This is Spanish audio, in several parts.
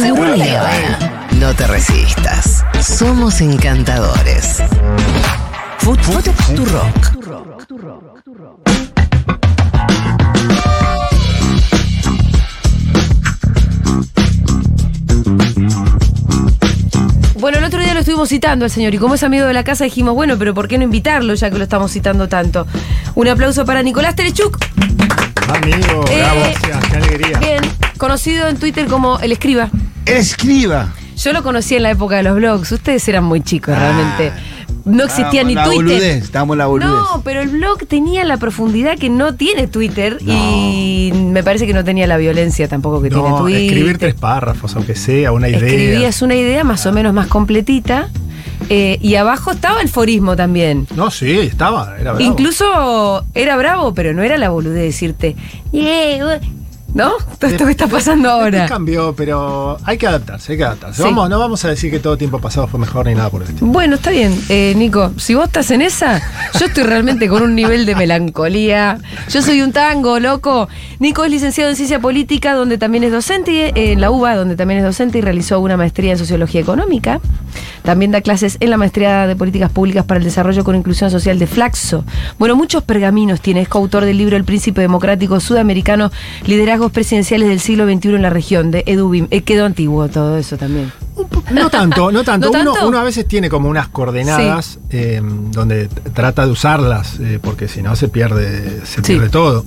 Seguro Habana. No te resistas. Somos encantadores. Food, food, tu rock. Bueno, el otro día lo estuvimos citando al señor y como es amigo de la casa dijimos, bueno, pero ¿por qué no invitarlo ya que lo estamos citando tanto? Un aplauso para Nicolás Terechuk, Amigo, Eh, bravo, gracias, qué alegría. bien, conocido en Twitter como El Escriba. Escriba. Yo lo conocí en la época de los blogs, ustedes eran muy chicos realmente. No existía ni la Twitter. boludez, estábamos en la boludez. No, pero el blog tenía la profundidad que no tiene Twitter y me parece que no tenía la violencia tampoco que tiene No, Twitter. escribir tres párrafos, aunque sea una idea. Escribías una idea más o menos más completita eh, y abajo estaba el forismo también. No, sí, estaba, era bravo. Incluso era bravo, pero no era la boludez de decirte, "Yeah, uh", ¿no? Todo esto que está pasando ahora. cambió, pero hay que adaptarse, hay que adaptarse. Sí. Vamos, no vamos a decir que todo tiempo pasado fue mejor ni nada por el estilo. Bueno, está bien, eh, Nico. Si vos estás en esa, yo estoy realmente con un nivel de melancolía. Yo soy un tango, loco. Nico es licenciado en Ciencia Política, donde también es docente, eh, en la UBA, donde también es docente y realizó una maestría en Sociología Económica. También da clases en la maestría de Políticas Públicas para el Desarrollo con Inclusión Social de Flaxo. Bueno, muchos pergaminos tiene. Es coautor del libro El Príncipe Democrático Sudamericano, Presidenciales del siglo XXI en la región, de Edubim. Eh, quedó antiguo todo eso también. No tanto, no tanto. ¿No Uno, tanto? uno a veces tiene como unas coordenadas eh, donde trata de usarlas, eh, porque si no se pierde, se Sí. pierde todo.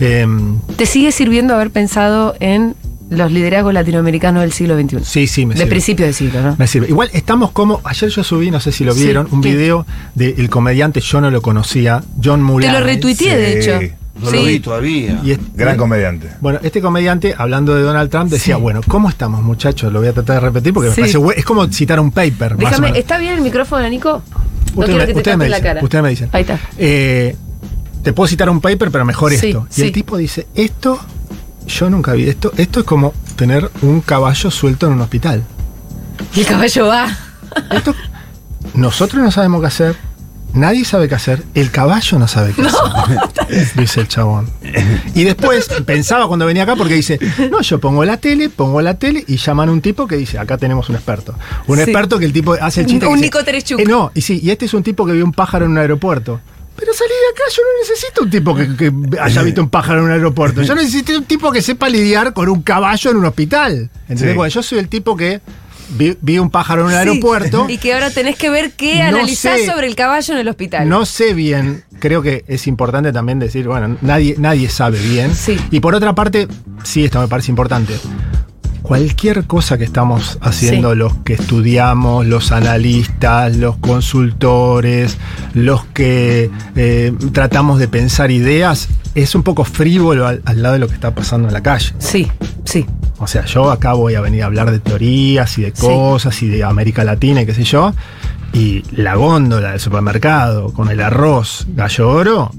Eh, ¿Te sigue sirviendo haber pensado en los liderazgos latinoamericanos del siglo XXI? sí, sí, me De sirve. principio de siglo, ¿no? Me sirve. Igual estamos como. Ayer yo subí, no sé si lo Sí, vieron, un ¿qué? video del comediante, yo no lo conocía, John Te Mulaney. lo retuiteé, de hecho. No Sí. lo vi todavía. Y es- Gran comediante. Bueno, este comediante, hablando de Donald Trump, decía, Sí. bueno, ¿cómo estamos, muchachos? Lo voy a tratar de repetir porque Sí. me parece es como citar un paper. Déjame. ¿está bien el micrófono, Nico? No Ustedes quiero me- te me tape la dicen, cara. ustedes me dicen. Ahí está. Eh, te puedo citar un paper, pero mejor Sí, esto. Y sí. el tipo dice, esto, yo nunca vi esto, esto es como tener un caballo suelto en un hospital. Y el caballo va. Esto, nosotros no sabemos qué hacer, nadie sabe qué hacer, el caballo no sabe qué hacer, dice el chabón. Y después pensaba cuando venía acá porque dice, no, yo pongo la tele, pongo la tele y llaman a un tipo que dice, acá tenemos un experto. Un Sí. experto que el tipo hace el chiste. Un que Nico. "Eh, no, y sí, y este es un tipo que vio un pájaro en un aeropuerto. Pero salí de acá, yo no necesito un tipo que, que haya visto un pájaro en un aeropuerto. Yo necesito un tipo que sepa lidiar con un caballo en un hospital. ¿Entendés? Sí. Bueno, yo soy el tipo que vi, vi un pájaro en un Sí. aeropuerto. Y que ahora tenés que ver qué No analizar sé. sobre el caballo en el hospital. No sé bien, creo que es importante también decir, bueno, nadie, nadie sabe bien. Sí. Y por otra parte, sí, esto me parece importante. Cualquier cosa que estamos haciendo, Sí. los que estudiamos, los analistas, los consultores, los que eh, tratamos de pensar ideas, es un poco frívolo al, al lado de lo que está pasando en la calle. Sí, sí. O sea, yo acá voy a venir a hablar de teorías y de Sí. cosas y de América Latina y qué sé yo. Y la góndola del supermercado con el arroz gallo oro,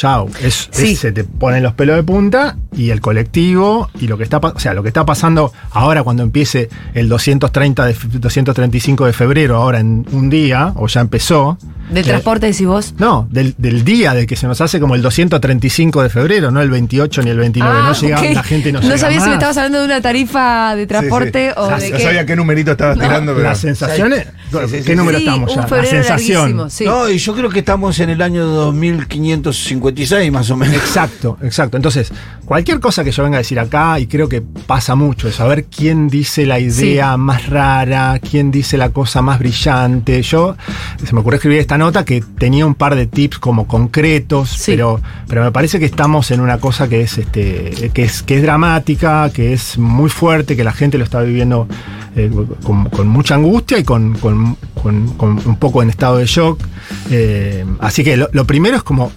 chau. Es, Sí. es- se te ponen los pelos de punta y el colectivo y lo que está o sea, lo que está pasando ahora cuando empiece el 230 de, fe- 235 de febrero, ahora en un día, o ya empezó. Del transporte decís vos. No, del, del día de que se nos hace como el 235 de febrero, no el 28 ni el 29. no llega, Ah, la gente no, No llega sabía si me estabas hablando de una tarifa de transporte Sí, sí. o de ya qué. sabía qué numerito estabas tirando, pero. Las sensaciones. Sí, sí, ¿Qué sí, número Sí, estamos un ya? La febrero sensación. No, y yo creo que estamos en el año 2556 más o menos. Exacto, exacto. Entonces, cualquier cosa que yo venga a decir acá, y creo que pasa mucho, es saber quién dice la idea más rara, quién dice la cosa más brillante. Yo, se me ocurrió escribir esta nota que tenía un par de tips como concretos, Sí. pero, pero me parece que estamos en una cosa que es, este, que es, que es dramática, que es muy fuerte, que la gente lo está viviendo eh, con, con mucha angustia y con, con- con- con un poco en estado de shock. Eh, así que lo, lo primero es como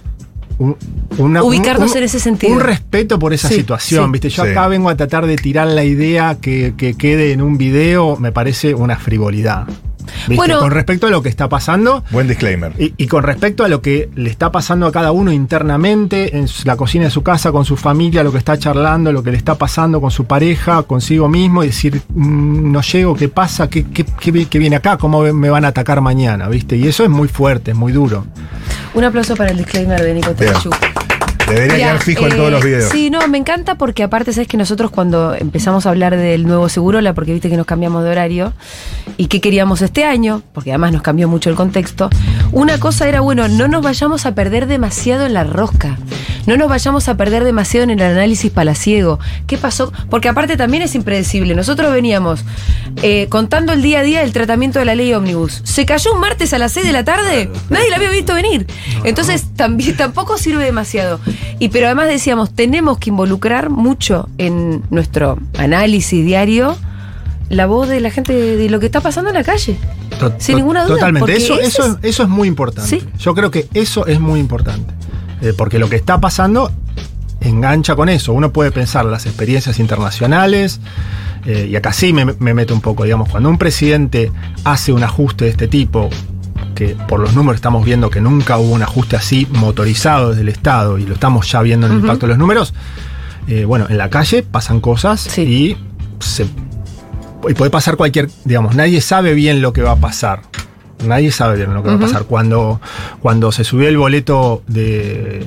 un- una- Ubicarnos en ese sentido. Un respeto por esa Sí, situación, sí. ¿viste? Yo Sí. acá vengo a tratar de tirar la idea que, que quede en un video, me parece una frivolidad. ¿Viste? Bueno. con respecto a lo que está pasando. Buen disclaimer. Y, y con respecto a lo que le está pasando a cada uno internamente, en la cocina de su casa, con su familia, lo que está charlando, lo que le está pasando con su pareja, consigo mismo, y decir, mm, no llego, ¿qué pasa? ¿Qué, qué, qué vi- qué viene acá? ¿Cómo me van a atacar mañana? ¿Viste? Y eso es muy fuerte, es muy duro. Un aplauso para el disclaimer de Nico Bien. Debería quedar fijo en eh, todos los videos. Sí, no, me encanta porque aparte sabes que nosotros cuando empezamos a hablar del nuevo Segurola, porque viste que nos cambiamos de horario, y qué queríamos este año, porque además nos cambió mucho el contexto, una cosa era, bueno, no nos vayamos a perder demasiado en la rosca, no nos vayamos a perder demasiado en el análisis palaciego. ¿Qué pasó? Porque aparte también es impredecible. Nosotros veníamos eh, contando el día a día del tratamiento de la ley ómnibus. Se cayó un martes a las 6 de la tarde, nadie la había visto venir. Entonces también, tampoco sirve demasiado. Y pero además decíamos, tenemos que involucrar mucho en nuestro análisis diario la voz de la gente de, lo que está pasando en la calle. To- Sin ninguna duda, Totalmente. Eso, eso, es- eso es muy importante. Sí. Yo creo que eso es muy importante. Eh, porque lo que está pasando engancha con eso. Uno puede pensar las experiencias internacionales. eh, y acá sí me, me meto un poco, digamos, cuando un presidente hace un ajuste de este tipo, que por los números estamos viendo que nunca hubo un ajuste así motorizado desde el Estado, y lo estamos ya viendo en el impacto de los números, eh, bueno, en la calle pasan cosas Sí. y se y puede pasar cualquier, digamos, nadie sabe bien lo que va a pasar. Nadie sabe bien lo que va a pasar. Cuando, cuando se subió el boleto de,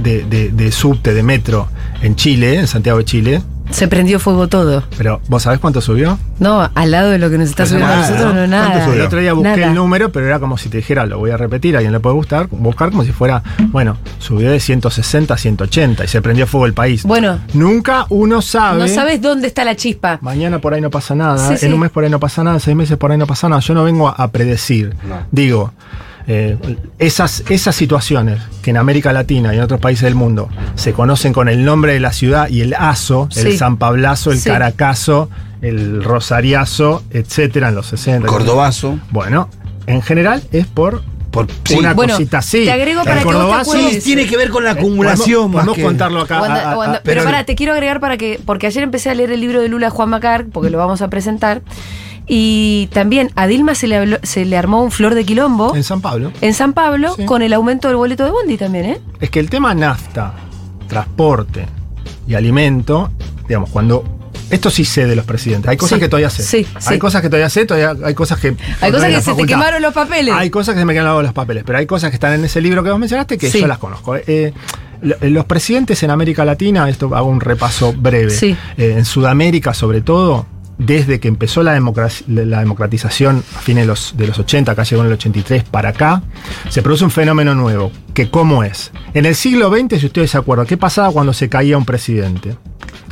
de, de- de subte, de metro en Chile, en Santiago de Chile, Se prendió fuego todo. pero ¿vos sabés cuánto subió? No, al lado de lo que nos está Pues subiendo a nosotros, no, ¿no? nada. ¿Cuánto El subió? otro día busqué Nada. el número, pero era como si te dijera, lo voy a repetir, a alguien le puede gustar, buscar como si fuera, bueno, subió de 160 a 180 y se prendió fuego el país. Bueno. Nunca uno sabe. No sabes dónde está la chispa. Mañana por ahí no pasa nada, Sí, en sí. un mes por ahí no pasa nada, en seis meses por ahí no pasa nada. Yo no vengo a, a predecir. Digo, eh, esas, esas situaciones que en América Latina y en otros países del mundo se conocen con el nombre de la ciudad y el aso, Sí. el San Pablazo, el Sí. Caracazo, el Rosariazo, etcétera, en los 60. Cordobazo. Bueno, en general es por Por, sí. una Bueno, cosita así. te agrego El para que vos te acuerdes. Sí, tiene que ver con la eh, acumulación podemos que- contarlo acá. O anda- a- a- o anda- a- pero pará, te quiero agregar para que, porque ayer empecé a leer el libro de Lula Juan Macar, porque lo vamos a presentar, y también a Dilma se le, habló- se le armó un flor de quilombo en San Pablo. en San Pablo Sí. con el aumento del boleto de Bondi también, ¿eh? Es que el tema nafta, transporte y alimento, digamos, cuando. Esto sí sé de los presidentes. Hay cosas Sí, que todavía sé. sí, Hay sí. cosas que todavía sé, todavía hay cosas que. Hay cosas que se te quemaron los papeles. Hay cosas que se me quedaron los papeles, pero hay cosas que están en ese libro que vos mencionaste que yo las conozco. Eh, lo- los presidentes en América Latina, esto hago un repaso breve. Sí. Eh, en Sudamérica, sobre todo, desde que empezó la, la democratización a fines de los, de los 80, acá llegó en el 83 para acá, se produce un fenómeno nuevo. que ¿Cómo es? En el siglo XX, si ustedes se acuerdan, ¿qué pasaba cuando se caía un presidente?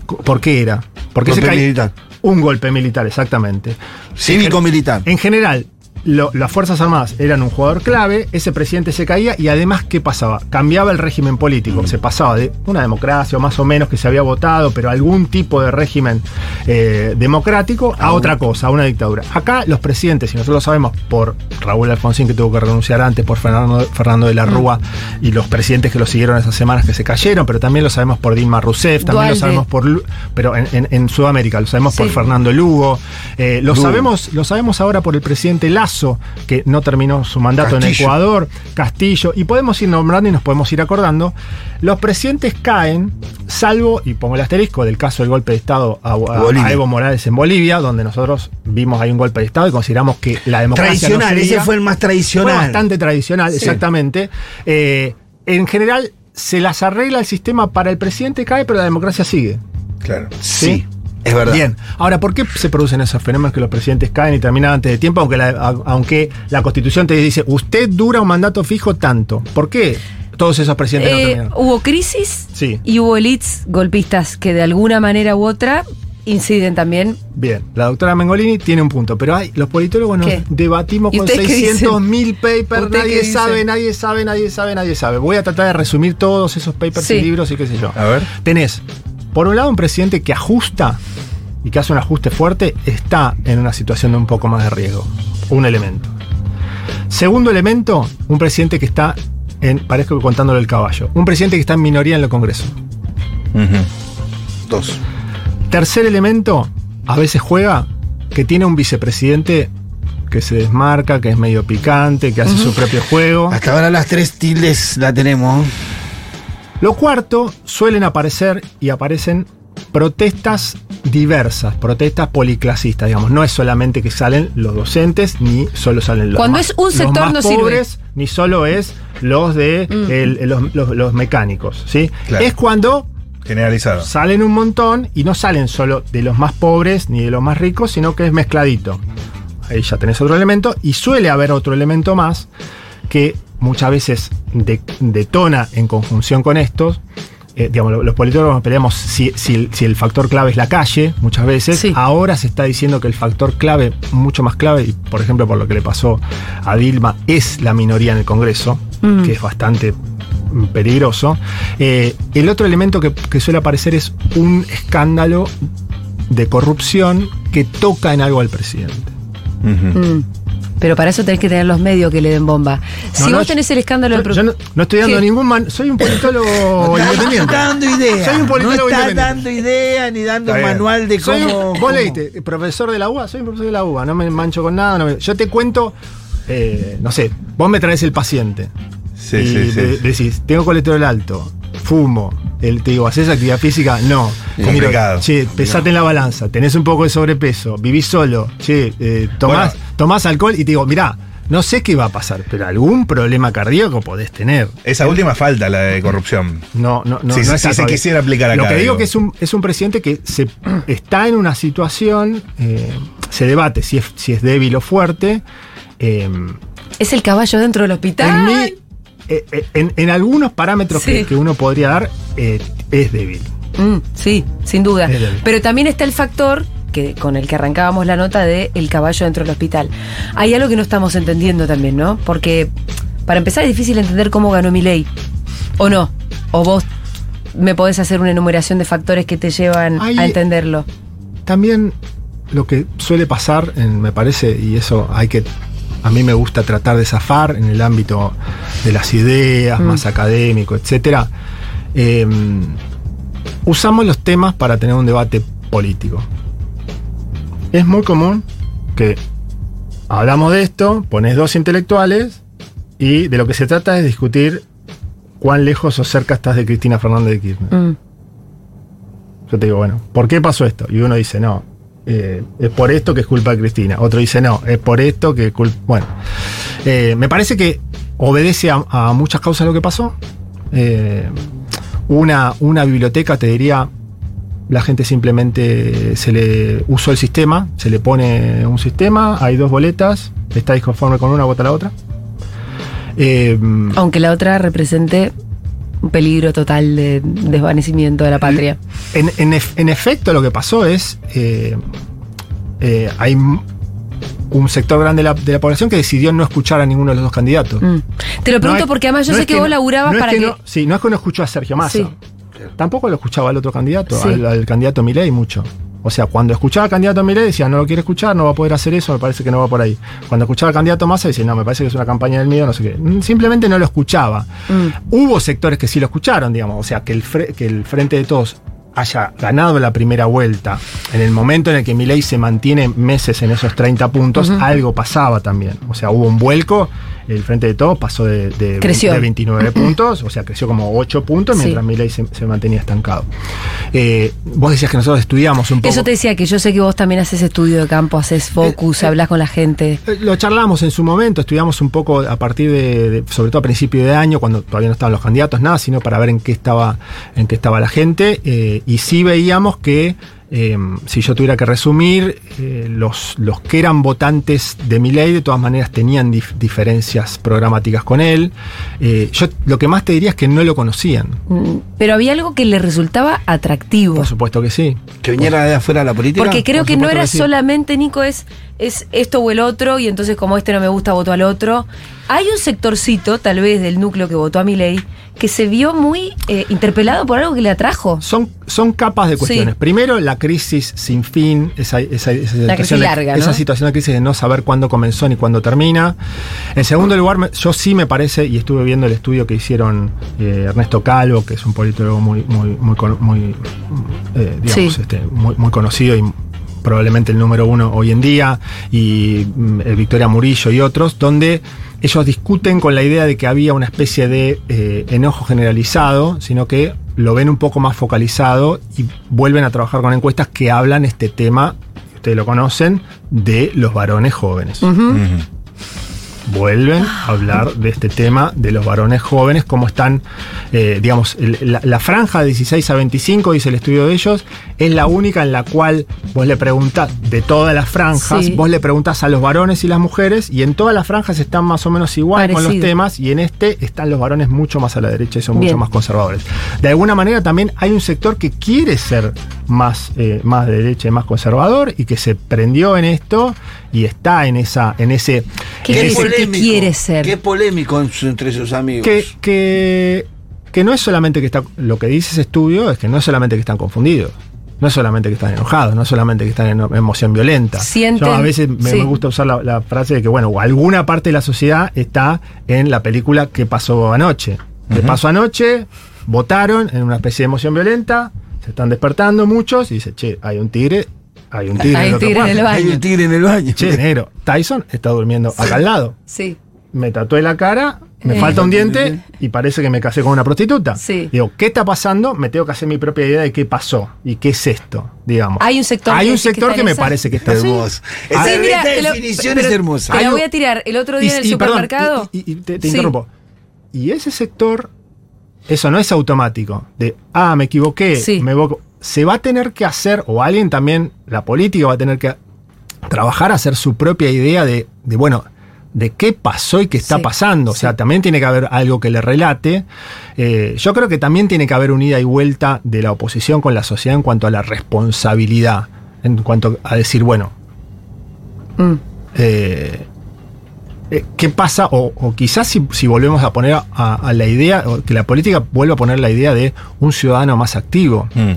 ¿Por qué era? Porque Golpe se caía militar. un golpe militar, exactamente. Cívico-militar. En general, lo- las Fuerzas Armadas eran un jugador clave, ese presidente se caía y además, ¿qué pasaba? Cambiaba el régimen político, se pasaba de una democracia o más o menos que se había votado, pero algún tipo de régimen eh, democrático a otra cosa, a una dictadura. Acá los presidentes, y nosotros lo sabemos por Raúl Alfonsín que tuvo que renunciar antes, por Fernando, Fernando de la Rúa y los presidentes que lo siguieron esas semanas que se cayeron, pero también lo sabemos por Dilma Rousseff, también Dualde. lo sabemos por, pero en, en- en Sudamérica, lo sabemos por. Fernando Lugo, eh, lo Lugo. sabemos lo sabemos ahora por el presidente Lazo, que no terminó su mandato en. Ecuador, Castillo, y podemos ir nombrando y nos podemos ir acordando. Los presidentes caen, salvo, y pongo el asterisco, del caso del golpe de Estado a, a- Bolivia. a Evo Morales en Bolivia, donde nosotros vimos ahí un golpe de Estado y consideramos que la democracia. no Tradicional, seguía. ese fue el más Fue tradicional. bastante tradicional, exactamente. Eh, en general, se las arregla el sistema para el presidente cae, pero la democracia sigue. Claro. Sí, es verdad. Bien, ahora, ¿por qué se producen esos fenómenos que los presidentes caen y terminan antes de tiempo, aunque la, a- aunque la constitución te dice, usted dura un mandato fijo tanto? ¿Por qué todos esos presidentes no Eh, terminan? hubo crisis Sí. y hubo elites golpistas que de alguna manera u otra inciden también. Bien, la doctora Mengolini tiene un punto, pero hay, los politólogos nos ¿Qué? debatimos ¿Y con ustedes qué 600 dicen? mil papers, ¿Ustedes nadie sabe, nadie sabe, nadie sabe, nadie sabe. Voy a tratar de resumir todos esos papers Sí. y libros y qué sé yo. A ver. Tenés, por un lado, un presidente que ajusta y que hace un ajuste fuerte, está en una situación de un poco más de riesgo. Un elemento. Segundo elemento, un presidente que está en, parezco que contándole el caballo, un presidente que está en minoría en el Congreso. Dos. Tercer elemento, a veces juega que tiene un vicepresidente que se desmarca, que es medio picante, que hace su propio juego. Hasta ahora las tres tildes la tenemos. Lo cuarto, suelen aparecer y aparecen protestas diversas, protestas policlasistas, digamos. No es solamente que salen los docentes, ni solo salen los Cuando más- es un los sector más no sirve. pobres, ni solo es los de Mm. el- los, los- los mecánicos, ¿sí? Claro. Es cuando Generalizado. salen un montón y no salen solo de los más pobres ni de los más ricos, sino que es mezcladito. Ahí ya tenés otro elemento y suele haber otro elemento más que muchas veces de- detona en conjunción con estos. Eh, digamos, lo- los politólogos nos peleamos si, si el, si el factor clave es la calle, muchas veces. Sí. Ahora se está diciendo que el factor clave, mucho más clave, y por ejemplo por lo que le pasó a Dilma, es la minoría en el Congreso, Mm. que es bastante peligroso. Eh, el otro elemento que, que suele aparecer es un escándalo de corrupción que toca en algo al presidente. Mm. Pero para eso tenés que tener los medios que le den bomba. si No, no, vos tenés el escándalo Yo, del yo no, no estoy dando ¿Qué? ningún man, soy un politólogo No independiente. está dando idea. Soy un no politólogo está independiente. dando idea ni dando Está un manual de Soy un- cómo. vos leíste, profesor de la UBA, soy un profesor de la UBA, no me mancho con nada. no me- yo te cuento, eh, no sé, vos me traes el paciente. Sí, y sí, sí. de- decís, tengo colesterol alto, fumo, el, te digo, ¿haces actividad física? No. Complicado. che, pesate en la balanza, tenés un poco de sobrepeso, vivís solo, che, eh, tomás, Bueno. tomás alcohol y te digo, mirá, no sé qué va a pasar, pero algún problema cardíaco podés tener. Esa última falta, la de corrupción. No, no, no. Si- no si está se quisiera aplicar Lo acá, que digo digo. que es un, es un presidente que se, está en una situación, eh, se debate si es, si es débil o fuerte. eh, Es el caballo dentro del hospital. en, mi- eh, eh, en- en algunos parámetros Sí. que, que uno podría dar, eh, es débil. Mm, sí, sin duda. Pero también está el factor que, con el que arrancábamos la nota de el caballo dentro del hospital. Hay algo que no estamos entendiendo también, ¿no? Porque para empezar es difícil entender cómo ganó mi ley. ¿O no? ¿O vos me podés hacer una enumeración de factores que te llevan Hay- a entenderlo? También lo que suele pasar, en- me parece, y eso hay que. A mí me gusta tratar de zafar en el ámbito de las ideas, Mm. más académico, etcétera. eh, usamos los temas para tener un debate político. Es muy común que hablamos de esto, pones dos intelectuales y de lo que se trata es discutir cuán lejos o cerca estás de Cristina Fernández de Kirchner. Mm. Yo te digo, bueno, ¿por qué pasó esto? Y uno dice, no, eh, es por esto que es culpa de Cristina. Otro dice, no, es por esto que es culpa. Bueno, eh, me parece que obedece a, muchas causas lo que pasó. Eh, una, una biblioteca, te diría, la gente simplemente se le usó el sistema, se le pone un sistema, hay dos boletas, está disconforme con una, vota la otra. Aunque la otra represente un peligro total de desvanecimiento de la patria. En, en ef- en efecto, lo que pasó es. eh, eh, hay un sector grande de la, de la población que decidió no escuchar a ninguno de los dos candidatos. Mm. Te lo pregunto No es- porque además yo no sé es que, vos laburabas no es para que. sí, no es que no escuchó a Sergio Massa. Sí. Tampoco lo escuchaba al otro candidato, Sí. al, al candidato Milei mucho. O sea, cuando escuchaba al candidato Milei decía, no lo quiere escuchar, no va a poder hacer eso, me parece que no va por ahí. Cuando escuchaba al candidato Massa decía, no, me parece que es una campaña del miedo, no sé qué. Mm, Simplemente no lo escuchaba. Mm. Hubo sectores que sí lo escucharon, digamos, o sea, que el, fre- que el Frente de Todos haya ganado la primera vuelta, en el momento en el que Milei se mantiene meses en esos 30 puntos, algo pasaba también. O sea, hubo un vuelco, el Frente de Todos pasó de, de, Creció. de 29 puntos, o sea, creció como 8 puntos, Sí. mientras Milei se, se mantenía estancado. Eh, vos decías que nosotros estudiamos un poco. Eso te decía que yo sé que vos también haces estudio de campo, haces focus, Eh, eh, hablas con la gente. Eh, Lo charlamos en su momento, estudiamos un poco a partir de, de- sobre todo a principio de año, cuando todavía no estaban los candidatos, nada, sino para ver en qué estaba, en qué estaba la gente. eh, y sí veíamos que, eh, si yo tuviera que resumir, eh, los, los que eran votantes de mi ley, de todas maneras tenían dif- diferencias programáticas con él. Eh, yo lo que más te diría es que no lo conocían. Mm, Pero había algo que le resultaba atractivo. Por supuesto que sí. Que viniera de afuera de la política. Porque creo por que no era que sí. solamente, Nico, es, es esto o el otro, y entonces como este no me gusta, voto al otro. Hay un sectorcito, tal vez, del núcleo que votó a mi ley, que se vio muy eh, interpelado por algo que le atrajo. Son, son capas de cuestiones. Sí. Primero, la crisis sin fin, esa, esa- esa La crisis situación de- larga, ¿no? esa situación de crisis de no saber cuándo comenzó ni cuándo termina. En segundo lugar, yo sí me parece, y estuve viendo el estudio que hicieron eh, Ernesto Calvo, que es un politólogo muy, muy, muy, muy, eh, digamos, Sí. este, muy, muy conocido y probablemente el número uno hoy en día, y mm, el Victoria Murillo y otros, donde ellos discuten con la idea de que había una especie de eh, enojo generalizado, sino que lo ven un poco más focalizado y vuelven a trabajar con encuestas que hablan este tema, ustedes lo conocen, de los varones jóvenes. Vuelven a hablar de este tema de los varones jóvenes, cómo están, eh, digamos, la, la franja de 16 a 25, dice el estudio de ellos, es la única en la cual vos le preguntás, de todas las franjas, Sí. vos le preguntás a los varones y las mujeres, y en todas las franjas están más o menos igual con los temas, y en este están los varones mucho más a la derecha y son Bien. mucho más conservadores. De alguna manera también hay un sector que quiere ser más, eh, más de derecha y más conservador, y que se prendió en esto y está en esa, en ese ¿Qué en ese- que quiere ser? Qué polémico entre sus amigos. que, que, que no es solamente que está. Lo que dice ese estudio es que no es solamente que están confundidos. No es solamente que están enojados, no es solamente que están en emoción violenta. Sienten- Yo a veces me, sí. me gusta usar la, la frase de que, bueno, alguna parte de la sociedad está en la película que pasó anoche. Que pasó anoche, votaron en una especie de emoción violenta, se están despertando muchos y dice, che, hay un tigre, hay un tigre, Hay en un otro tigre en el cuarto". Hay baño. un tigre en el baño. Che, negro, Tyson está durmiendo acá al lado Sí. me tatué la cara, me Eh. falta un diente y parece que me casé con una prostituta. Sí. Digo, ¿qué está pasando? Me tengo que hacer mi propia idea de qué pasó y qué es esto, digamos. Hay un sector Hay que un que sector que, me esa. parece que está así. Hermoso. Ah, Esta, Sí, mira, esta te lo- definición pero- es hermosa. Te la voy a tirar. El otro día en el y, supermercado. y- y- y te, te Sí. interrumpo. Y ese sector, eso no es automático. De, ah, me equivoqué, Sí. me equivoco. Se va a tener que hacer, o alguien también, la política va a tener que trabajar a hacer su propia idea de, de, bueno, de qué pasó y qué está Sí, pasando. O sea, sí. también tiene que haber algo que le relate. Eh, yo creo que también tiene que haber un ida y vuelta de la oposición con la sociedad en cuanto a la responsabilidad. En cuanto a decir, bueno, Mm. eh, eh, ¿Qué pasa? O, o quizás si, si volvemos a poner a, a la idea, o que la política vuelva a poner la idea de un ciudadano más activo. Mm.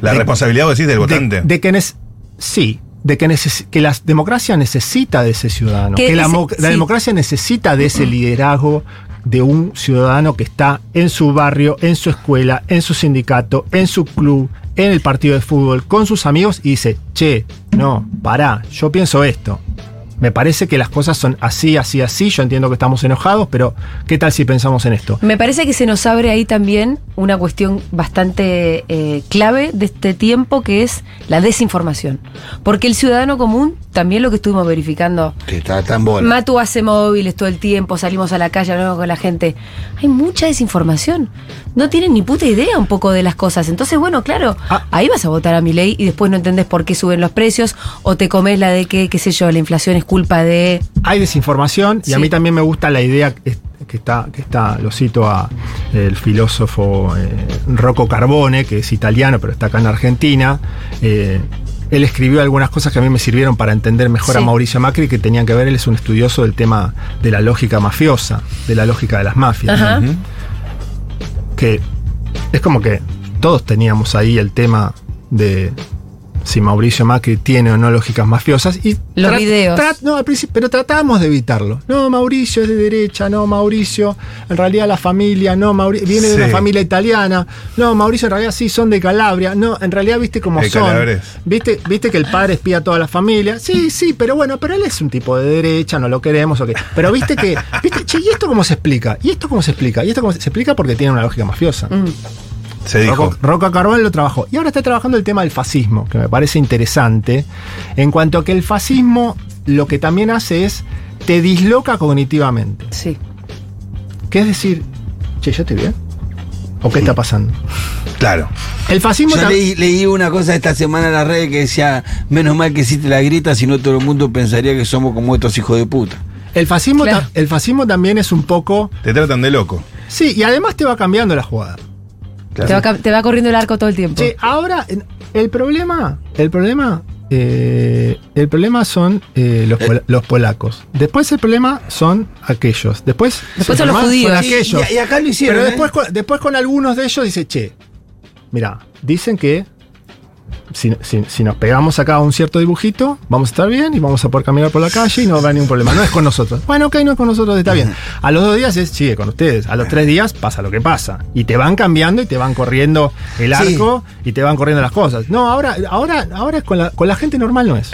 La De- responsabilidad, vos decís, del De, votante. de que nes- sí, de que, neces- que la democracia necesita de ese ciudadano. Que Que, la, ese- la sí. democracia necesita de ese liderazgo de un ciudadano que está en su barrio, en su escuela, en su sindicato, en su club, en el partido de fútbol, con sus amigos y dice, che, no, pará, yo pienso esto. Me parece que las cosas son así, así, así. Yo entiendo que estamos enojados, pero ¿qué tal si pensamos en esto? Me parece que se nos abre ahí también una cuestión bastante eh, clave de este tiempo que es la desinformación. Porque el ciudadano común, también lo que estuvimos verificando, Que está tan bola. Matu hace móviles todo el tiempo, salimos a la calle, hablamos con la gente. Hay mucha desinformación. No tienen ni puta idea un poco de las cosas. Entonces, bueno, claro, Ah. ahí vas a votar a mi ley y después no entendés por qué suben los precios o te comes la de que, qué sé yo, la inflación es culpa de... hay desinformación y a mí también me gusta la idea que que está, que está lo cito a el filósofo eh, Rocco Carbone, que es italiano, pero está acá en Argentina. Eh, él escribió algunas cosas que a mí me sirvieron para entender mejor a. Mauricio Macri, que tenían que ver, él es un estudioso del tema de la lógica mafiosa, de la lógica de las mafias. Ajá. Que es como que todos teníamos ahí el tema de si Mauricio Macri tiene o no lógicas mafiosas. Y Los videos. no, al principio, pero tratábamos de evitarlo. No, Mauricio es de derecha, no, Mauricio, en realidad la familia, no, Mauricio viene de una familia italiana, no, Mauricio en realidad sí son de Calabria, no, en realidad viste cómo De son. Calabres. ¿Viste, viste que el padre espía a toda la familia. Sí, sí, pero bueno, pero él es un tipo de derecha, no lo queremos, ok. Pero viste que, viste, che, ¿y esto cómo se explica? ¿Y esto cómo se explica? ¿Y esto cómo se, se explica? Porque tiene una lógica mafiosa. Mm. Se dijo. Rocco Carbone lo trabajó. Y ahora está trabajando el tema del fascismo, que me parece interesante, en cuanto a que el fascismo lo que también hace es te disloca cognitivamente. Sí. Que es decir, che, ¿yo estoy bien? ¿O qué está pasando? Claro. El fascismo Yo leí, leí una cosa esta semana en las redes que decía, menos mal que hiciste la grita, si no todo el mundo pensaría que somos como estos hijos de puta. el fascismo, Claro. el fascismo también es un poco. Te tratan de loco. Sí, y además te va cambiando la jugada. Te, va, te va corriendo el arco todo el tiempo. Che, ahora, el problema, el problema, eh, el problema son eh, los, los polacos. Después el problema son aquellos. Después, Después son los judíos. son aquellos. y- y acá lo hicieron. Pero ¿eh? después, con, después con algunos de ellos dice, che, mira, dicen que si, si- si nos pegamos acá a un cierto dibujito, vamos a estar bien y vamos a poder caminar por la calle y no va a haber ningún problema. No es con nosotros. Bueno, ok, no es con nosotros, está bien. A los dos días es, sigue con ustedes. A los tres días pasa lo que pasa. Y te van cambiando y te van corriendo el Sí. arco y te van corriendo las cosas. No, ahora, ahora, ahora es con la, con la gente normal no es.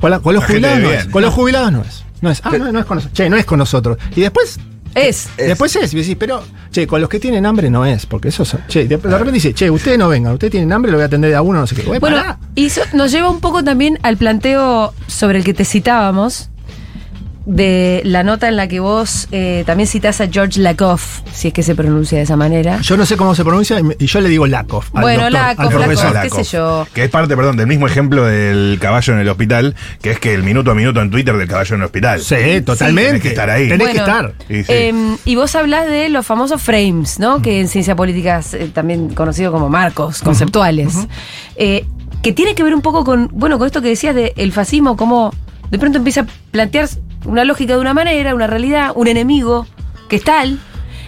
Con, la- con los La jubilados no es. Con los jubilados no es. No es. Ah, no, no es con nosotros. Che, no es con nosotros. Y después Es. Es. Después es, y decís, pero che, con los que tienen hambre no es, porque eso son- che, de, de repente dice, che, ustedes no vengan, ustedes tienen hambre, lo voy a atender de a uno, no sé qué. Bueno, pará. y eso nos lleva un poco también al planteo sobre el que te citábamos, de la nota en la que vos eh, también citás a George Lakoff, si es que se pronuncia de esa manera. yo no sé cómo se pronuncia y yo le digo Lakov. al Bueno, doctor, Lakoff, al profesor. Lakoff, qué sé yo. Que es parte, perdón, del mismo ejemplo del caballo en el hospital, que es que el minuto a minuto en Twitter del caballo en el hospital. Sí, totalmente. Tenés que estar ahí. Tenés que estar. Sí, sí. em, y vos hablás de los famosos frames, ¿no? Que en ciencia política es eh, también conocido como marcos conceptuales. Eh, que tiene que ver un poco con, bueno, con esto que decías del fascismo, cómo de pronto empieza a plantear una lógica de una manera, una realidad, un enemigo que es tal.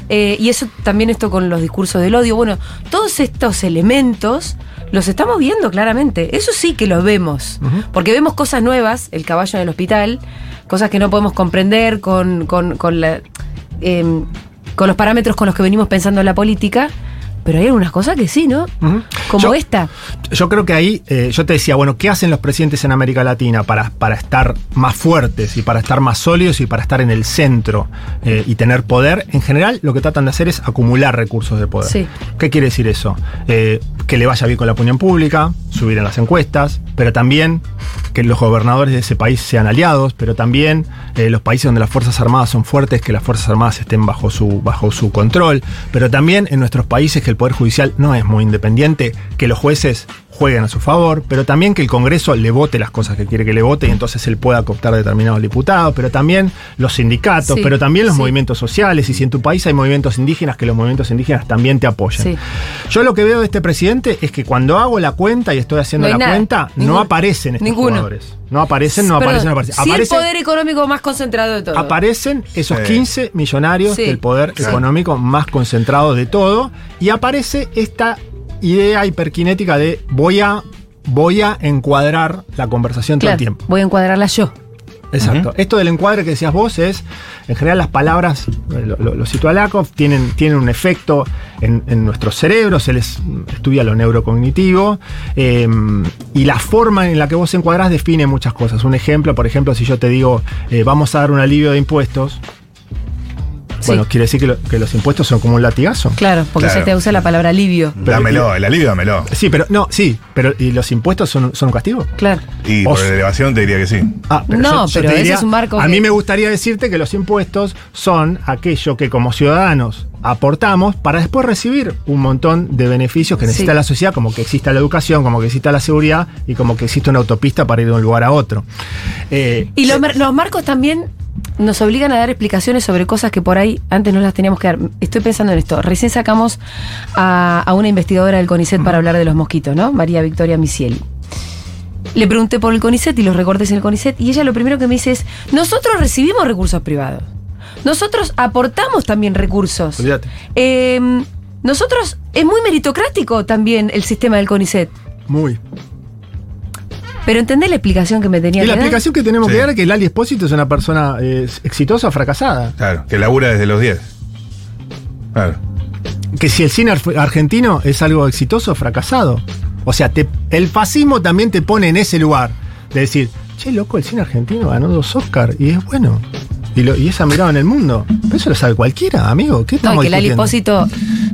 eh, y eso también esto con los discursos del odio. Bueno, todos estos elementos los estamos viendo claramente. Eso sí que los vemos. Porque vemos cosas nuevas, el caballo en el hospital, cosas que no podemos comprender con, con, con la, em, con los parámetros con los que venimos pensando en la política. Pero hay algunas cosas que sí, ¿no? Como Yo- esta. Yo creo que ahí, eh, yo te decía, bueno, ¿qué hacen los presidentes en América Latina para, para estar más fuertes y para estar más sólidos y para estar en el centro eh, y tener poder? En general, lo que tratan de hacer es acumular recursos de poder. Sí. ¿Qué quiere decir eso? Eh, que le vaya bien con la opinión pública, subir en las encuestas, pero también que los gobernadores de ese país sean aliados, pero también eh, los países donde las Fuerzas Armadas son fuertes, que las Fuerzas Armadas estén bajo su, bajo su control, pero también en nuestros países que el Poder Judicial no es muy independiente, que los jueces jueguen a su favor, pero también que el Congreso le vote las cosas que quiere que le vote y entonces él pueda cooptar determinados diputados, pero también los sindicatos, Sí, pero también los sí. movimientos sociales, y si en tu país hay movimientos indígenas, que los movimientos indígenas también te apoyen. Sí. Yo lo que veo de este presidente es que cuando hago la cuenta y estoy haciendo No la nada. cuenta, Ninguno. no aparecen estos Ninguno. jugadores. No aparecen, no Perdón, aparecen, no aparecen. sí Aparecen- el poder económico más concentrado de todo. Aparecen esos Sí. 15 millonarios Sí. del poder económico más concentrado de todo. Y aparece esta idea hiperkinética de voy a, voy a encuadrar la conversación todo Claro, el tiempo. voy a encuadrarla yo. Exacto. Esto del encuadre que decías vos es, en general las palabras, eh, lo, lo, lo citó Lakoff, tienen, tienen un efecto en, en nuestros cerebros, él es- estudia lo neurocognitivo, eh, y la forma en la que vos encuadrás define muchas cosas. Un ejemplo, por ejemplo, si yo te digo, eh, vamos a dar un alivio de impuestos, Sí. bueno, quiere decir que, lo- que los impuestos son como un latigazo. Claro, porque Claro. se te usa la palabra alivio. Pero- dámelo, el alivio dámelo. Sí, pero no, sí, pero ¿y los impuestos son, son un castigo? Claro. Y Vos- por elevación te diría que sí. Ah, No, pero te ese es un marco A que- mí me gustaría decirte que los impuestos son aquello que como ciudadanos aportamos para después recibir un montón de beneficios que necesita Sí. la sociedad, como que exista la educación, como que exista la seguridad y como que exista una autopista para ir de un lugar a otro. Eh, Y los, mar- los marcos también nos obligan a dar explicaciones sobre cosas que por ahí antes no las teníamos que dar. Estoy pensando en esto. Recién sacamos a, a una investigadora del CONICET para hablar de los mosquitos, ¿no? María Victoria Misieli. Le pregunté por el CONICET y los recortes en el CONICET y ella lo primero que me dice es, nosotros recibimos recursos privados. Nosotros aportamos también recursos. Eh, nosotros, es muy meritocrático también el sistema del CONICET. muy. Pero entendés la explicación que me tenía Y que la dar? explicación que tenemos Sí. que dar es que Lali Espósito es una persona eh, exitosa o fracasada. Claro, que labura desde los 10. Claro. que si el cine ar- argentino es algo exitoso o fracasado. O sea, te- el fascismo también te pone en ese lugar de decir, che, loco, el cine argentino ganó dos Oscars y es bueno. Y, lo, y es admirado en el mundo. Pero eso lo sabe cualquiera, amigo. ¿Qué No, estamos y que Lali? Espósito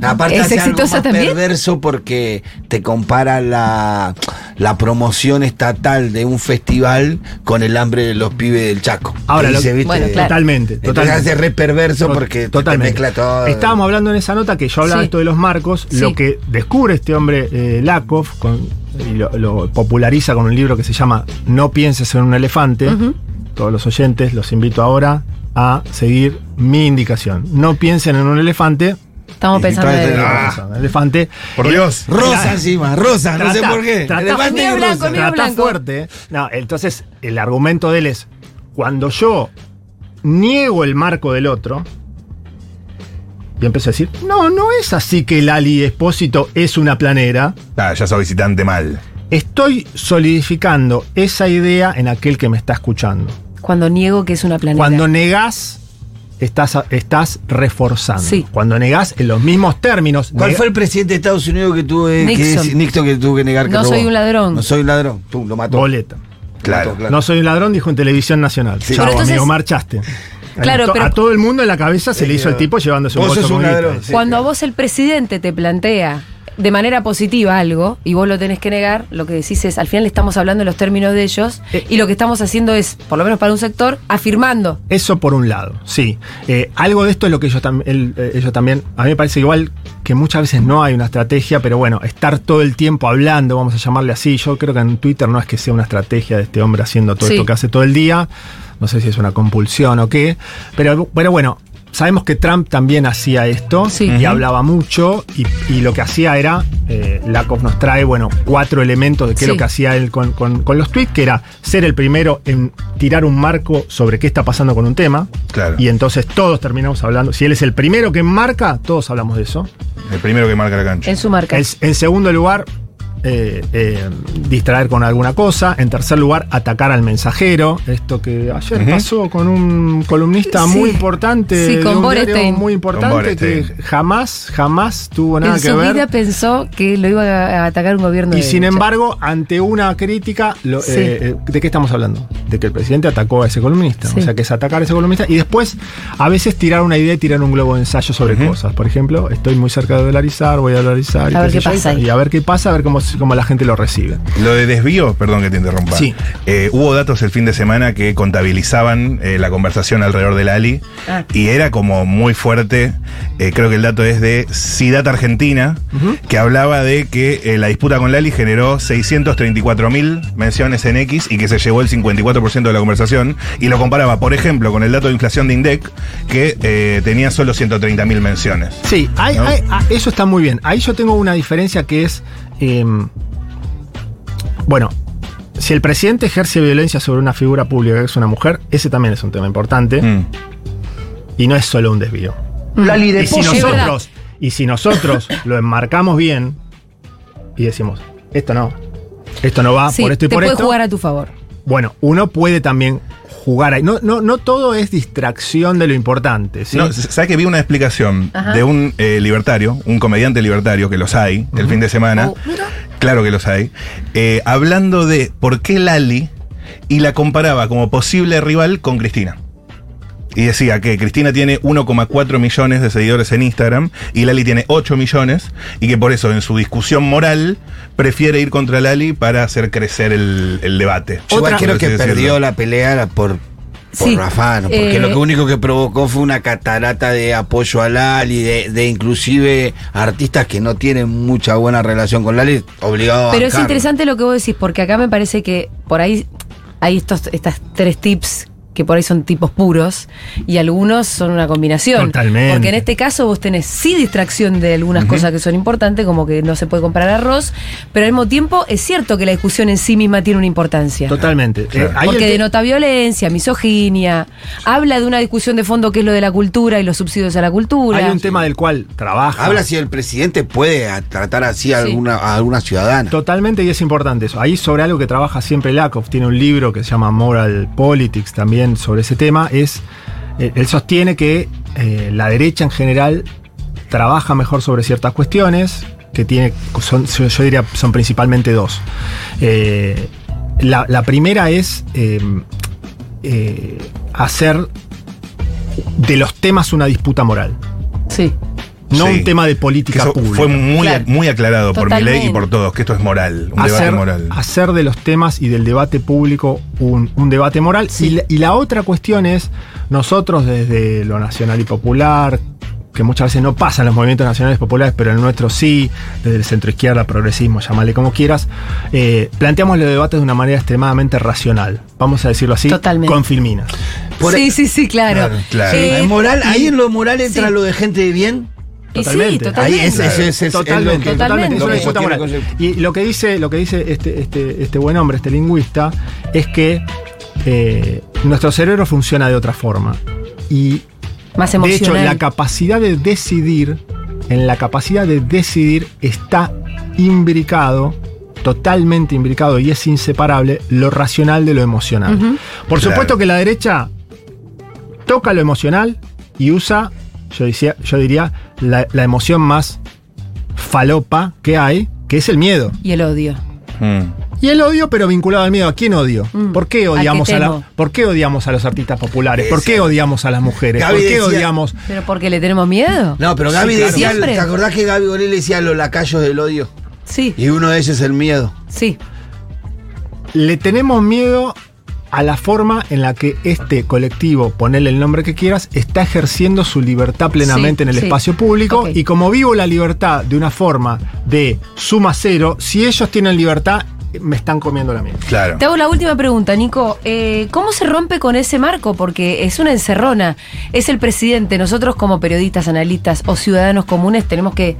Aparte es exitosa también. perverso porque te compara la, la promoción estatal de un festival con el hambre de los pibes del Chaco. Ahora, lo- dice, ¿viste? Bueno, claro. Totalmente, Entonces totalmente. hace re perverso porque totalmente. te mezcla todo. Estábamos hablando en esa nota que yo hablaba Sí. esto de los marcos, Sí. lo que descubre este hombre eh, Lakoff con- y lo, lo populariza con un libro que se llama No pienses en un elefante. Todos los oyentes los invito ahora a seguir mi indicación. No piensen en un elefante. Estamos pensando en... ah, Un elefante. Por El- Dios. Rosa encima, rosa, no sé Trata- por qué. trata- Elefante Mío blanco, rosa. mío Trata blanco. fuerte. No, entonces el argumento de él es, cuando yo niego el marco del otro, y empiezo a decir, no, no es así que Lali Espósito es una planera, Ah, ya soy visitante mal. estoy solidificando esa idea en aquel que me está escuchando. Cuando niego que es una planeta. Cuando negás, estás, estás reforzando. Sí. Cuando negás en los mismos términos. ¿Cuál fue el presidente de Estados Unidos que tuvo que Nixon. decir- Nixon que tuvo que negar que No robó? soy un ladrón. No soy un ladrón. Pum, lo mató. Boleta. Claro. mató, No soy un ladrón, dijo en televisión nacional. Sí. Chao, Pero entonces- amigo, marchaste. Claro, To- pero- a todo el mundo en la cabeza se le hizo el tipo llevándose un bolso un ladrón, sí. Cuando a vos el presidente te plantea de manera positiva algo y vos lo tenés que negar, lo que decís es, al final le estamos hablando en los términos de ellos Eh. y lo que estamos haciendo es, por lo menos para un sector, afirmando. Eso por un lado, sí. Eh, algo de esto es lo que ellos, tam- él- eh, ellos también, a mí me parece igual que muchas veces no hay una estrategia, pero bueno, estar todo el tiempo hablando, vamos a llamarle así, yo creo que en Twitter no es que sea una estrategia de este hombre haciendo todo Sí. esto que hace todo el día, no sé si es una compulsión o qué, pero, pero bueno. Sabemos que Trump también hacía esto Sí. y hablaba mucho y, y lo que hacía era, eh, Lakoff nos trae, bueno, cuatro elementos de qué es lo que hacía él con, con- con los tweets, que era ser el primero en tirar un marco sobre qué está pasando con un tema. Claro. Y entonces todos terminamos hablando. Si él es el primero que marca, todos hablamos de eso. El primero que marca la cancha. En su marca. El- en segundo lugar, eh, eh, distraer con alguna cosa. En tercer lugar, atacar al mensajero. Esto que ayer pasó con un columnista Sí. muy importante. Sí, de con un diario Borestein. Muy Con importante que jamás, jamás tuvo nada en que su ver. vida pensó que lo iba a atacar un gobierno Y de sin derecha. embargo, ante una crítica, lo- Sí. eh, ¿de qué estamos hablando? De que el presidente atacó a ese columnista. Sí. O sea, que es atacar a ese columnista y después, a veces, tirar una idea y tirar un globo de ensayo sobre cosas. Por ejemplo, estoy muy cerca de dolarizar, voy a dolarizar. y A ver sé qué yo, pasa y, ahí. y a ver qué pasa, a ver cómo, cómo la gente lo recibe. Lo de desvío, perdón que te interrumpa. Sí. Eh, hubo datos el fin de semana que contabilizaban eh, la conversación alrededor del Ali Ah. y era como muy fuerte. Eh, creo que el dato es de Sidata Argentina, que hablaba de que eh, la disputa con Lali generó 634 mil menciones en X y que se llevó el 54% de la conversación. Y lo comparaba, por ejemplo, con el dato de inflación de INDEC, que eh, tenía solo 130 mil menciones. Sí, hay- ¿No? hay- ah, eso está muy bien. Ahí yo tengo una diferencia que es. Eh, bueno, si el presidente ejerce violencia sobre una figura pública que es una mujer, ese también es un tema importante Mm. y no es solo un desvío. Lali de Y si nosotros, y si nosotros lo enmarcamos bien y decimos, esto no, esto no va Sí, por esto y te por puede esto, jugar a tu favor. bueno, uno puede también jugar ahí. No, no, no todo es distracción de lo importante. ¿sí? No, ¿sabes que vi una explicación Ajá. de un eh, libertario, un comediante libertario, que los hay, el fin de semana? Oh. Claro que los hay. eh, hablando de por qué Lali y la comparaba como posible rival con Cristina. Y decía que Cristina tiene 1,4 millones de seguidores en Instagram y Lali tiene 8 millones y que por eso en su discusión moral prefiere ir contra Lali para hacer crecer el, el debate. Yo Otra- creo que decirlo. perdió la pelea por, por Sí, Rafano, porque eh, lo que único que provocó fue una catarata de apoyo a Lali, de, de inclusive artistas que no tienen mucha buena relación con Lali, obligado a Pero es interesante lo que vos decís, porque acá me parece que por ahí hay estos, estas tres tips que por ahí son tipos puros y algunos son una combinación. Totalmente. Porque en este caso vos tenés sí distracción de algunas cosas que son importantes, como que no se puede comprar arroz, pero al mismo tiempo es cierto que la discusión en sí misma tiene una importancia. Totalmente. Claro. Eh, Porque denota violencia, misoginia, habla de una discusión de fondo que es lo de la cultura y los subsidios a la cultura. hay un tema del cual trabaja. Habla si el presidente puede a- tratar así a Sí. alguna, a alguna ciudadana. Totalmente y es importante eso. Ahí sobre algo que trabaja siempre Lakoff, tiene un libro que se llama Moral Politics también sobre ese tema, es, eh, él sostiene que eh, la derecha en general trabaja mejor sobre ciertas cuestiones, que tiene, son, yo diría son principalmente dos. Eh, la, la primera es hacer de los temas una disputa moral, Sí. No Sí. un tema de política eso pública. fue muy, Claro. muy aclarado por mi ley y Totalmente. por todos, que esto es moral, un hacer, debate moral. hacer de los temas y del debate público un, un debate moral. Y, la, y la otra cuestión es, nosotros desde lo nacional y popular, que muchas veces no pasan los movimientos nacionales populares, pero el nuestro sí, desde el centro izquierda, progresismo, llamale como quieras, eh, planteamos los debates de una manera extremadamente racional, vamos a decirlo así, Totalmente. con filminas. Por- sí, sí, sí, claro. Claro, claro. Eh, ¿Hay moral, ahí en lo moral entra sí. lo de gente de bien. Y sí, Totalmente. totalmente. Ahí es Totalmente, es lo que- totalmente, lo. Y lo que dice, lo que dice este, este, este buen hombre, este lingüista, es que eh, nuestro cerebro funciona de otra forma. Y Más de hecho, emocional. la capacidad de decidir, en la capacidad de decidir está imbricado, totalmente imbricado y es inseparable lo racional de lo emocional. Por Claro. supuesto que la derecha toca lo emocional y usa, yo, decía, yo diría, la, la emoción más falopa que hay, que es el miedo. y el odio. Mm. Y el odio, pero vinculado al miedo. ¿A quién odio? Mm. ¿Por qué ¿A odiamos a, la-? ¿Por qué odiamos a los artistas populares? ¿Por qué odiamos a las mujeres? Gaby ¿Por qué decía- odiamos? ¿Pero porque le tenemos miedo? No, pero Gaby Sí, claro. decía, Siempre. ¿te acordás que Gaby Gorel decía los lacayos del odio? Sí, Y uno de ellos es el miedo. sí. Le tenemos miedo a la forma en la que este colectivo, ponele el nombre que quieras, está ejerciendo su libertad plenamente Sí, en el sí. espacio público. Y como vivo la libertad de una forma de suma cero, si ellos tienen libertad, me están comiendo la mía. Claro. Te hago la última pregunta, Nico. Eh, ¿Cómo se rompe con ese marco? Porque es una encerrona. Es el presidente. Nosotros como periodistas, analistas o ciudadanos comunes tenemos que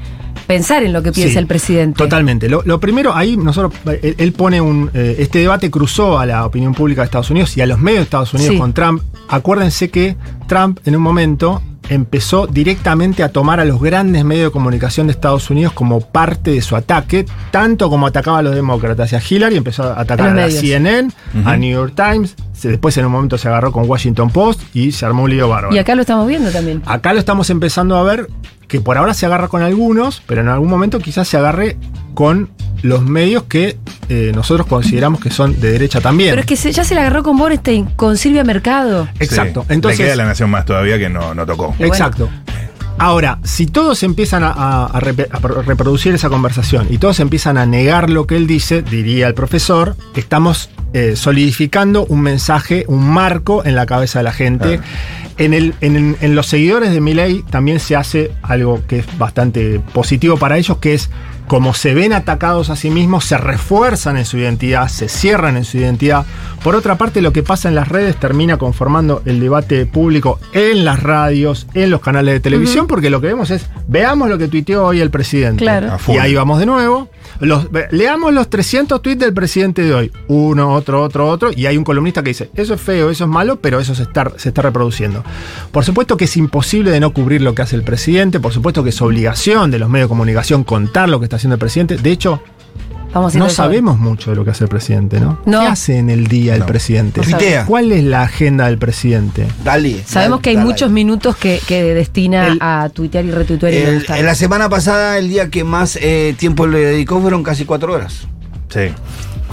pensar en lo que piensa Sí, el presidente. Totalmente. Lo, lo primero, ahí nosotros, él, él pone un. eh, este debate cruzó a la opinión pública de Estados Unidos y a los medios de Estados Unidos Sí. con Trump. Acuérdense que Trump en un momento empezó directamente a tomar a los grandes medios de comunicación de Estados Unidos como parte de su ataque, tanto como atacaba a los demócratas y a Hillary, empezó a atacar A. CNN, a. New York Times, se- después en un momento se agarró con Washington Post y se armó un lío bárbaro. Y acá lo estamos viendo también. Acá lo estamos empezando a ver que por ahora se agarra con algunos, pero en algún momento quizás se agarre con los medios que eh, nosotros consideramos que son de derecha también. Pero es que se- ya se la agarró con Borstein, con Silvia Mercado. Exacto. Sí. Entonces, Le queda la nación más todavía que no, no tocó. Bueno. Exacto. Ahora, si todos empiezan a, a- reproducir esa conversación y todos empiezan a negar lo que él dice, diría el profesor, estamos eh, solidificando un mensaje, un marco en la cabeza de la gente. Claro. En, el, en, en los seguidores de Milei también se hace algo que es bastante positivo para ellos, que es como se ven atacados a sí mismos, se refuerzan en su identidad, se cierran en su identidad. Por otra parte, lo que pasa en las redes termina conformando el debate público en las radios, en los canales de televisión, porque lo que vemos es, veamos lo que tuiteó hoy el presidente. Claro. Y ahí vamos de nuevo. Leamos los 300 tweets del presidente de hoy. Uno, otro, otro, otro. Y hay un columnista que dice, eso es feo, eso es malo, pero eso se está, se está reproduciendo. Por supuesto que es imposible de no cubrir lo que hace el presidente. Por supuesto que es obligación de los medios de comunicación contar lo que está haciendo el presidente. De hecho, Vamos no sabemos mucho de lo que hace el presidente, ¿no? No. ¿Qué hace en el día el presidente? No Tuitea. ¿Cuál es la agenda del presidente? Dale. Sabemos dale, que hay dale. muchos minutos que, que destina El- a tuitear y retuitear y El- en la semana pasada, el día que más eh, tiempo le dedicó fueron casi cuatro horas. Sí.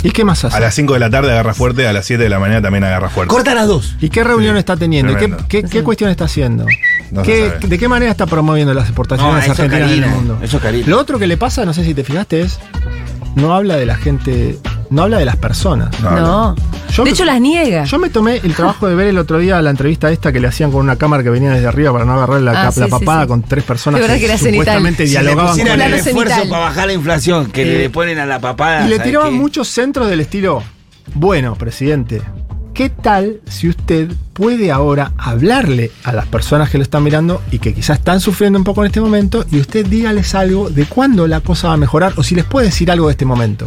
¿Y qué más hace? A las 5 de la tarde agarra fuerte, a las 7 de la mañana también agarra fuerte. Corta las dos. ¿Y qué reunión Sí, está teniendo? ¿Y ¿Qué, qué, cuestión está haciendo? No ¿Qué-. ¿De qué manera está promoviendo las exportaciones No, argentinas en el Karina, mundo? eso es. Lo otro que le pasa, no sé si te fijaste, es no habla de la gente, no habla de las personas. No, no. Yo de me- hecho, las niega. Yo me tomé el trabajo de ver el otro día la entrevista esta que le hacían con una cámara que venía desde arriba para no agarrar la, Ah, sí, la papada sí. con tres personas que cenital. supuestamente Si le dialogaban con el esfuerzo cenital. para bajar la inflación que Eh, le ponen a la papada. Y le ¿sabes tiraban qué? muchos centros del estilo, bueno, presidente, ¿qué tal si usted puede ahora hablarle a las personas que lo están mirando y que quizás están sufriendo un poco en este momento y usted dígales algo de cuándo la cosa va a mejorar o si les puede decir algo de este momento?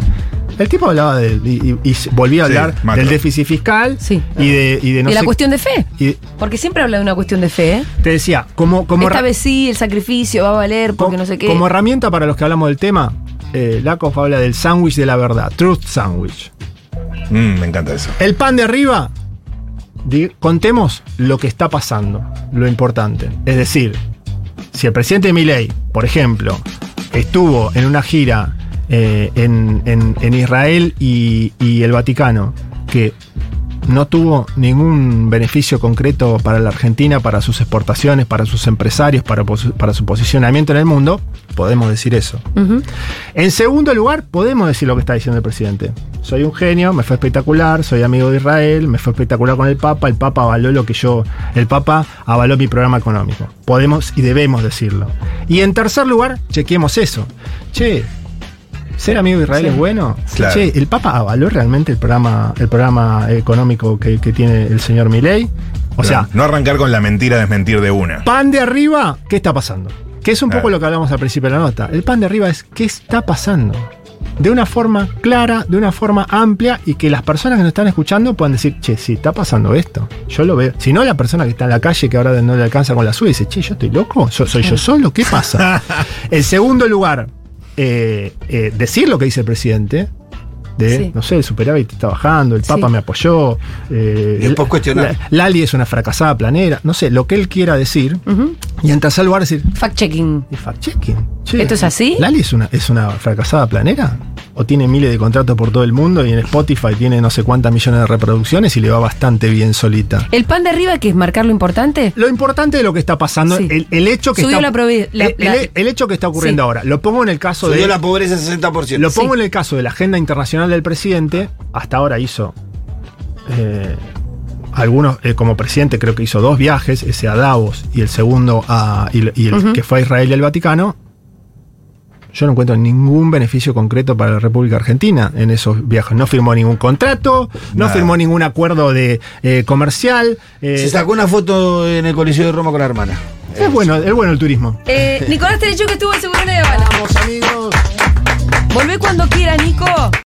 El tipo hablaba de, y, y- y volvía a hablar del déficit fiscal Sí. y de, y de no de la sé- cuestión de fe. y Porque siempre habla de una cuestión de fe. ¿eh? te decía, como, como, Esta vez sí, el sacrificio va a valer porque no sé qué. como herramienta para los que hablamos del tema, eh, Lakoff habla del sándwich de la verdad, truth sandwich. Mm, me encanta eso. El pan de arriba, contemos lo que está pasando, lo importante. Es decir, si el presidente Milei, por ejemplo, estuvo en una gira eh, en, en- en Israel y, y el Vaticano, que no tuvo ningún beneficio concreto para la Argentina, para sus exportaciones, para sus empresarios, para, su posicionamiento en el mundo, podemos decir eso. En segundo lugar, podemos decir lo que está diciendo el presidente. Soy un genio, me fue espectacular, soy amigo de Israel, me fue espectacular con el Papa, el Papa avaló lo que yo, el Papa avaló mi programa económico. Podemos y debemos decirlo. Y en tercer lugar, chequeemos eso. Che, ¿ser amigo de Israel Sí. es bueno? Claro. Che, ¿el Papa avaló realmente el programa, el programa económico que, que tiene el señor Milei? O sea, no arrancar con la mentira, desmentir de una. pan de arriba, ¿qué está pasando? Que es un poco lo que hablamos al principio de la nota. El pan de arriba es ¿qué está pasando? De una forma clara, de una forma amplia y que las personas que nos están escuchando puedan decir, che, sí, está pasando esto. Yo lo veo. Si no, la persona que está en la calle que ahora no le alcanza con la suya dice, che, yo estoy loco, ¿So- soy yo solo, ¿qué pasa? El segundo lugar, eh, eh, decir lo que dice el presidente. De, Sí. no sé, el superávit está bajando, el Papa Sí. me apoyó. eh, después cuestionar. la- Lali es una fracasada planera. No sé, lo que él quiera decir. Y en tercer lugar decir, Fact-checking. y fact-checking. Che, ¿Esto es así? ¿Lali es una, es una fracasada planera? O tiene miles de contratos por todo el mundo y en Spotify tiene no sé cuántas millones de reproducciones y le va bastante bien solita. ¿El pan de arriba que es marcar lo importante? Lo importante de lo que está pasando, Sí. el, el hecho que Subió está, la provi- la- el, el- la- el hecho que está ocurriendo Sí. ahora. Lo pongo en el caso Subió de la pobreza 60%. lo pongo Sí. en el caso de la agenda internacional del presidente. Hasta ahora hizo eh, algunos, eh, como presidente, creo que hizo dos viajes, ese a Davos y el segundo a, y, y el que fue a Israel y el Vaticano. Yo no encuentro ningún beneficio concreto para la República Argentina en esos viajes. No firmó ningún contrato, no firmó ningún acuerdo de eh, comercial. Eh, Se sacó una foto en el Coliseo de Roma con la hermana. Es eh, bueno, es bueno el turismo. Eh, Nicolás Terecho que estuvo en Seguridad de Habana. Vamos amigos. Volvé cuando quiera, Nico.